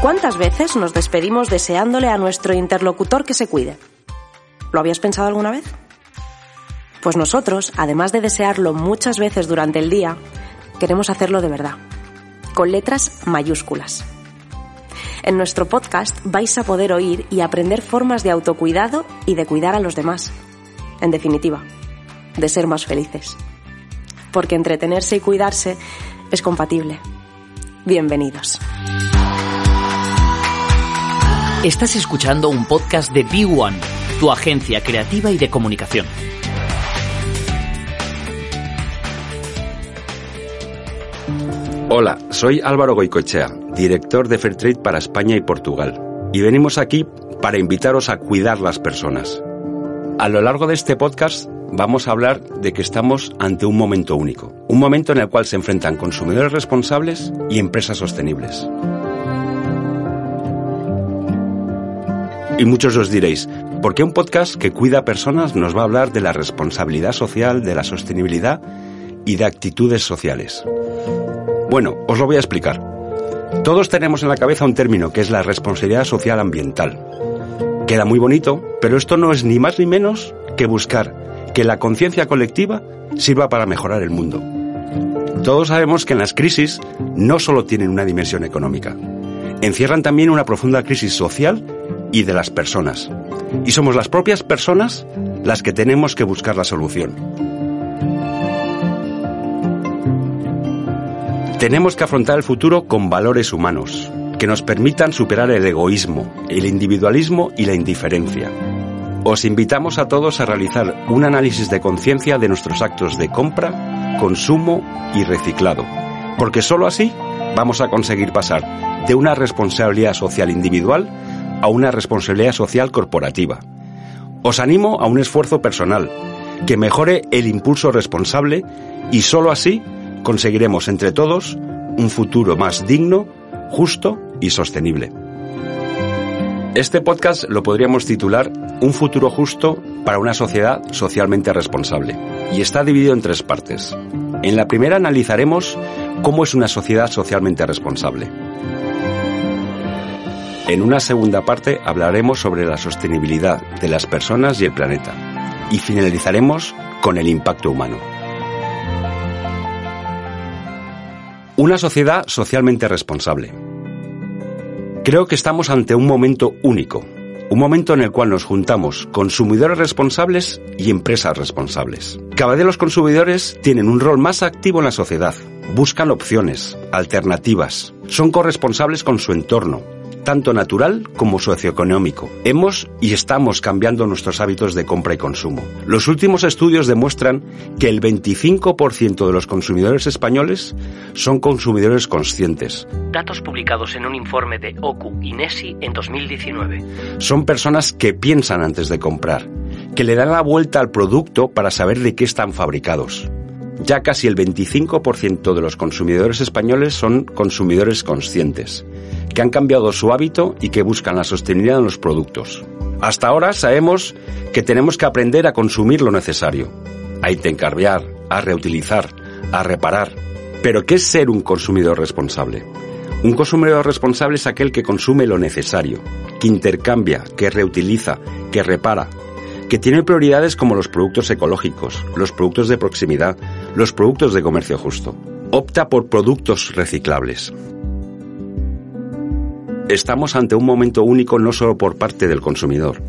¿Cuántas veces nos despedimos deseándole a nuestro interlocutor que se cuide? ¿Lo habías pensado alguna vez? Pues nosotros, además de desearlo muchas veces durante el día, queremos hacerlo de verdad, con letras mayúsculas. En nuestro podcast vais a poder oír y aprender formas de autocuidado y de cuidar a los demás. En definitiva, de ser más felices. Porque entretenerse y cuidarse es compatible. Bienvenidos. Estás escuchando un podcast de B1, tu agencia creativa y de comunicación. Hola, soy Álvaro Goicochea, director de Fairtrade para España y Portugal, y venimos aquí para invitaros a cuidar las personas. A lo largo de este podcast vamos a hablar de que estamos ante un momento único, un momento en el cual se enfrentan consumidores responsables y empresas sostenibles. Y muchos os diréis, ¿por qué un podcast que cuida a personas nos va a hablar de la responsabilidad social, de la sostenibilidad y de actitudes sociales? Bueno, os lo voy a explicar. Todos tenemos en la cabeza un término que es la responsabilidad social ambiental. Queda muy bonito, pero esto no es ni más ni menos que buscar que la conciencia colectiva sirva para mejorar el mundo. Todos sabemos que en las crisis no solo tienen una dimensión económica, encierran también una profunda crisis social y de las personas. Y somos las propias personas las que tenemos que buscar la solución. Tenemos que afrontar el futuro con valores humanos, que nos permitan superar el egoísmo, el individualismo y la indiferencia. Os invitamos a todos a realizar un análisis de conciencia de nuestros actos de compra, consumo y reciclado, porque sólo así vamos a conseguir pasar de una responsabilidad social individual a una responsabilidad social corporativa. Os animo a un esfuerzo personal, que mejore el impulso responsable y sólo así conseguiremos entre todos un futuro más digno, justo y sostenible. Este podcast lo podríamos titular Un futuro justo para una sociedad socialmente responsable y está dividido en tres partes. En la primera analizaremos cómo es una sociedad socialmente responsable. En una segunda parte hablaremos sobre la sostenibilidad de las personas y el planeta. Y finalizaremos con el impacto humano. Una sociedad socialmente responsable. Creo que estamos ante un momento único, un momento en el cual nos juntamos consumidores responsables y empresas responsables. Cada vez los consumidores tienen un rol más activo en la sociedad, buscan opciones, alternativas, son corresponsables con su entorno, tanto natural como socioeconómico. Hemos y estamos cambiando nuestros hábitos de compra y consumo. Los últimos estudios demuestran que el 25% de los consumidores españoles son consumidores conscientes. Datos publicados en un informe de OCU y NESI en 2019. Son personas que piensan antes de comprar, que le dan la vuelta al producto para saber de qué están fabricados. Ya casi el 25% de los consumidores españoles son consumidores conscientes que han cambiado su hábito y que buscan la sostenibilidad en los productos. Hasta ahora sabemos que tenemos que aprender a consumir lo necesario, a intercambiar, a reutilizar, a reparar. Pero ¿qué es ser un consumidor responsable? Un consumidor responsable es aquel que consume lo necesario, que intercambia, que reutiliza, que repara, que tiene prioridades como los productos ecológicos, los productos de proximidad, los productos de comercio justo. Opta por productos reciclables estamos ante un momento único no solo por parte del consumidor,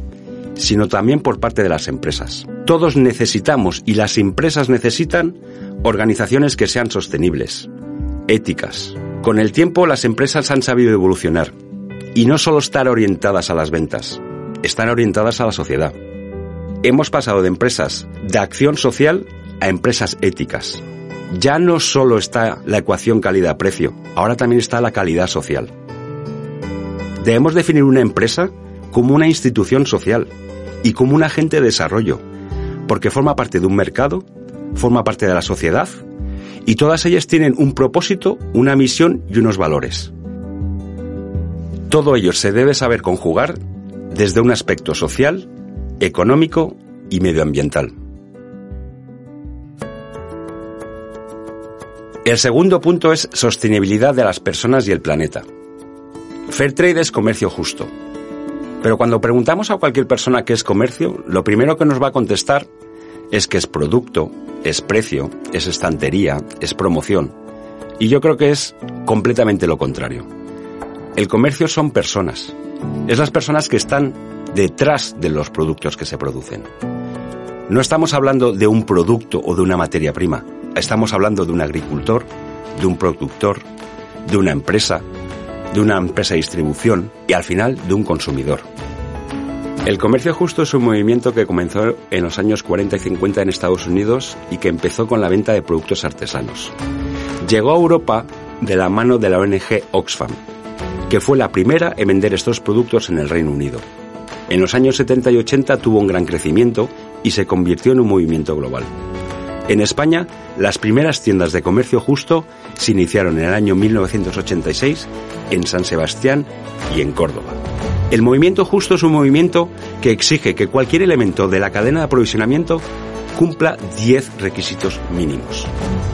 sino también por parte de las empresas. Todos necesitamos y las empresas necesitan organizaciones que sean sostenibles, éticas. Con el tiempo las empresas han sabido evolucionar y no solo estar orientadas a las ventas, están orientadas a la sociedad. hemos pasado de empresas de acción social a empresas éticas. Ya no solo está la ecuación calidad-precio, ahora también está la calidad social. Debemos definir una empresa como una institución social y como un agente de desarrollo, porque forma parte de un mercado, forma parte de la sociedad y todas ellas tienen un propósito, una misión y unos valores. Todo ello se debe saber conjugar desde un aspecto social, económico y medioambiental. El segundo punto es sostenibilidad de las personas y el planeta. Fair trade es comercio justo. Pero cuando preguntamos a cualquier persona qué es comercio, lo primero que nos va a contestar es que es producto, es precio, es estantería, es promoción. Y yo creo que es completamente lo contrario. El comercio son personas. Es las personas que están detrás de los productos que se producen. No estamos hablando de un producto o de una materia prima. Estamos hablando de un agricultor, de un productor, de una empresa, de una empresa de distribución y al final de un consumidor. El comercio justo es un movimiento que comenzó en los años 40 y 50 en Estados Unidos y que empezó con la venta de productos artesanos. Llegó a Europa de la mano de la ONG Oxfam, que fue la primera en vender estos productos en el Reino Unido. En los años 70 y 80 tuvo un gran crecimiento y se convirtió en un movimiento global. En España, las primeras tiendas de comercio justo se iniciaron en el año 1986 en San Sebastián y en Córdoba. El movimiento justo es un movimiento que exige que cualquier elemento de la cadena de aprovisionamiento cumpla 10 requisitos mínimos.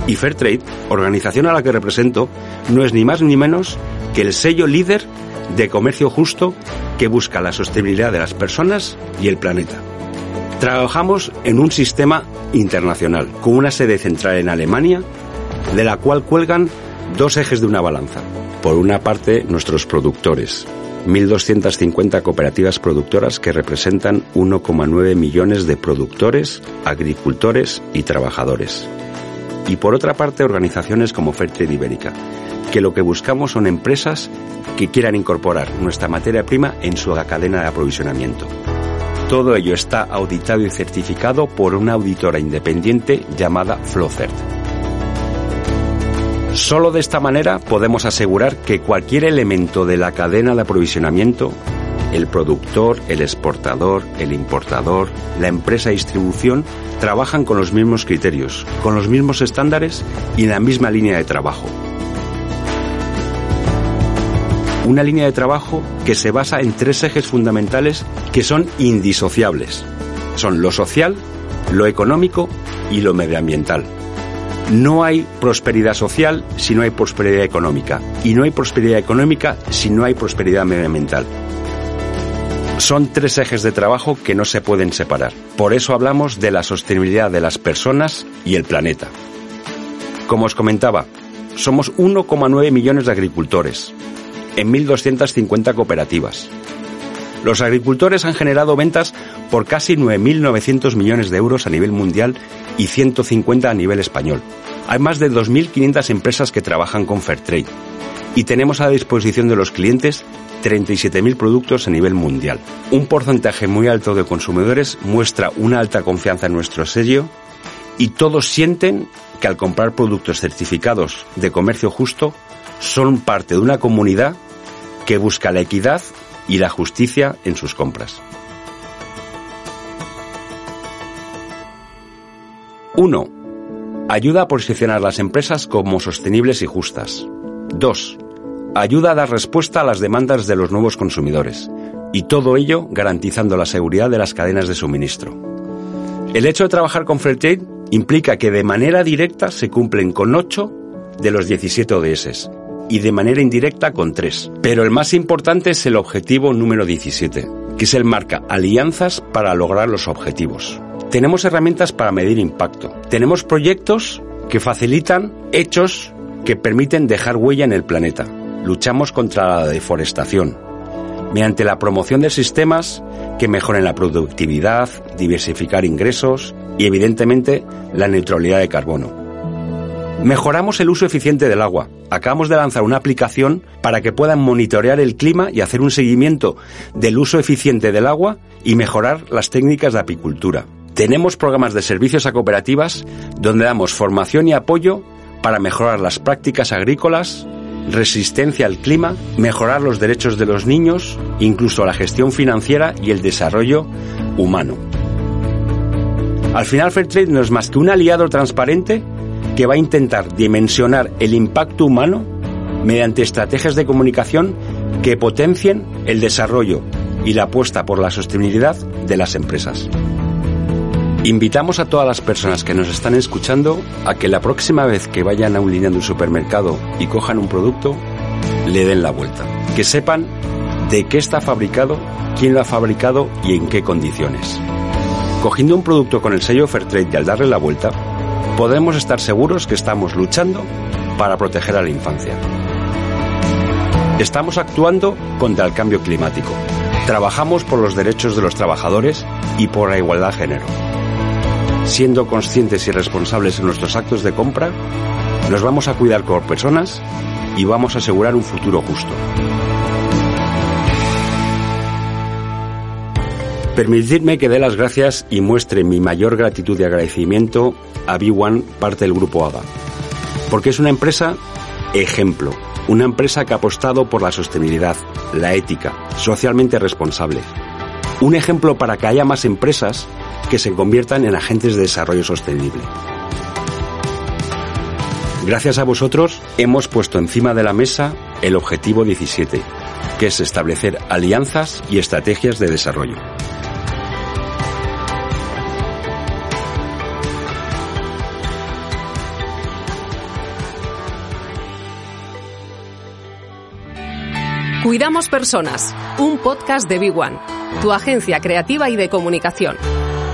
Y Fairtrade, organización a la que represento, no es ni más ni menos que el sello líder de comercio justo que busca la sostenibilidad de las personas y el planeta. Trabajamos en un sistema internacional, con una sede central en Alemania, de la cual cuelgan dos ejes de una balanza. Por una parte, nuestros productores, 1.250 cooperativas productoras que representan 1,9 millones de productores, agricultores y trabajadores. Y por otra parte, organizaciones como Fairtrade Ibérica, que lo que buscamos son empresas que quieran incorporar nuestra materia prima en su cadena de aprovisionamiento. Todo ello está auditado y certificado por una auditora independiente llamada Flowcert. Solo de esta manera podemos asegurar que cualquier elemento de la cadena de aprovisionamiento, el productor, el exportador, el importador, la empresa de distribución, trabajan con los mismos criterios, con los mismos estándares y en la misma línea de trabajo. Una línea de trabajo que se basa en tres ejes fundamentales que son indisociables. Son lo social, lo económico y lo medioambiental. No hay prosperidad social si no hay prosperidad económica. Y no hay prosperidad económica si no hay prosperidad medioambiental. Son tres ejes de trabajo que no se pueden separar. Por eso hablamos de la sostenibilidad de las personas y el planeta. Como os comentaba, somos 1,9 millones de agricultores en 1.250 cooperativas. Los agricultores han generado ventas por casi 9.900 millones de euros a nivel mundial y 150 a nivel español. Hay más de 2.500 empresas que trabajan con Fairtrade y tenemos a disposición de los clientes 37.000 productos a nivel mundial. Un porcentaje muy alto de consumidores muestra una alta confianza en nuestro sello y todos sienten que al comprar productos certificados de comercio justo son parte de una comunidad que busca la equidad y la justicia en sus compras. 1. Ayuda a posicionar las empresas como sostenibles y justas. 2. Ayuda a dar respuesta a las demandas de los nuevos consumidores. Y todo ello garantizando la seguridad de las cadenas de suministro. El hecho de trabajar con Fairtrade implica que de manera directa se cumplen con 8 de los 17 ODS y de manera indirecta con 3. Pero el más importante es el objetivo número 17, que es el marca alianzas para lograr los objetivos. Tenemos herramientas para medir impacto. Tenemos proyectos que facilitan hechos que permiten dejar huella en el planeta. Luchamos contra la deforestación mediante la promoción de sistemas que mejoren la productividad, diversificar ingresos y evidentemente la neutralidad de carbono. Mejoramos el uso eficiente del agua. Acabamos de lanzar una aplicación para que puedan monitorear el clima y hacer un seguimiento del uso eficiente del agua y mejorar las técnicas de apicultura. Tenemos programas de servicios a cooperativas donde damos formación y apoyo para mejorar las prácticas agrícolas, resistencia al clima, mejorar los derechos de los niños, incluso la gestión financiera y el desarrollo humano. Al final Fairtrade no es más que un aliado transparente que va a intentar dimensionar el impacto humano mediante estrategias de comunicación que potencien el desarrollo y la apuesta por la sostenibilidad de las empresas. Invitamos a todas las personas que nos están escuchando a que la próxima vez que vayan a un línea de un supermercado y cojan un producto, le den la vuelta. Que sepan de qué está fabricado, quién lo ha fabricado y en qué condiciones. Cogiendo un producto con el sello Fairtrade y al darle la vuelta, podemos estar seguros que estamos luchando para proteger a la infancia. Estamos actuando contra el cambio climático. Trabajamos por los derechos de los trabajadores y por la igualdad de género. Siendo conscientes y responsables en nuestros actos de compra, nos vamos a cuidar como personas y vamos a asegurar un futuro justo. Permitidme que dé las gracias y muestre mi mayor gratitud y agradecimiento a B1, parte del grupo AGA, porque es una empresa ejemplo, una empresa que ha apostado por la sostenibilidad, la ética, socialmente responsable. Un ejemplo para que haya más empresas que se conviertan en agentes de desarrollo sostenible. Gracias a vosotros hemos puesto encima de la mesa el objetivo 17, que es establecer alianzas y estrategias de desarrollo. Cuidamos Personas, un podcast de Big One, tu agencia creativa y de comunicación.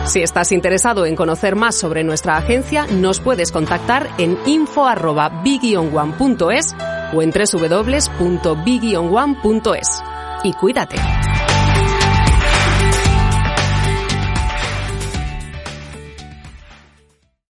Si estás interesado en conocer más sobre nuestra agencia, nos puedes contactar en info@big-one.es o en www.big-one.es. Y cuídate.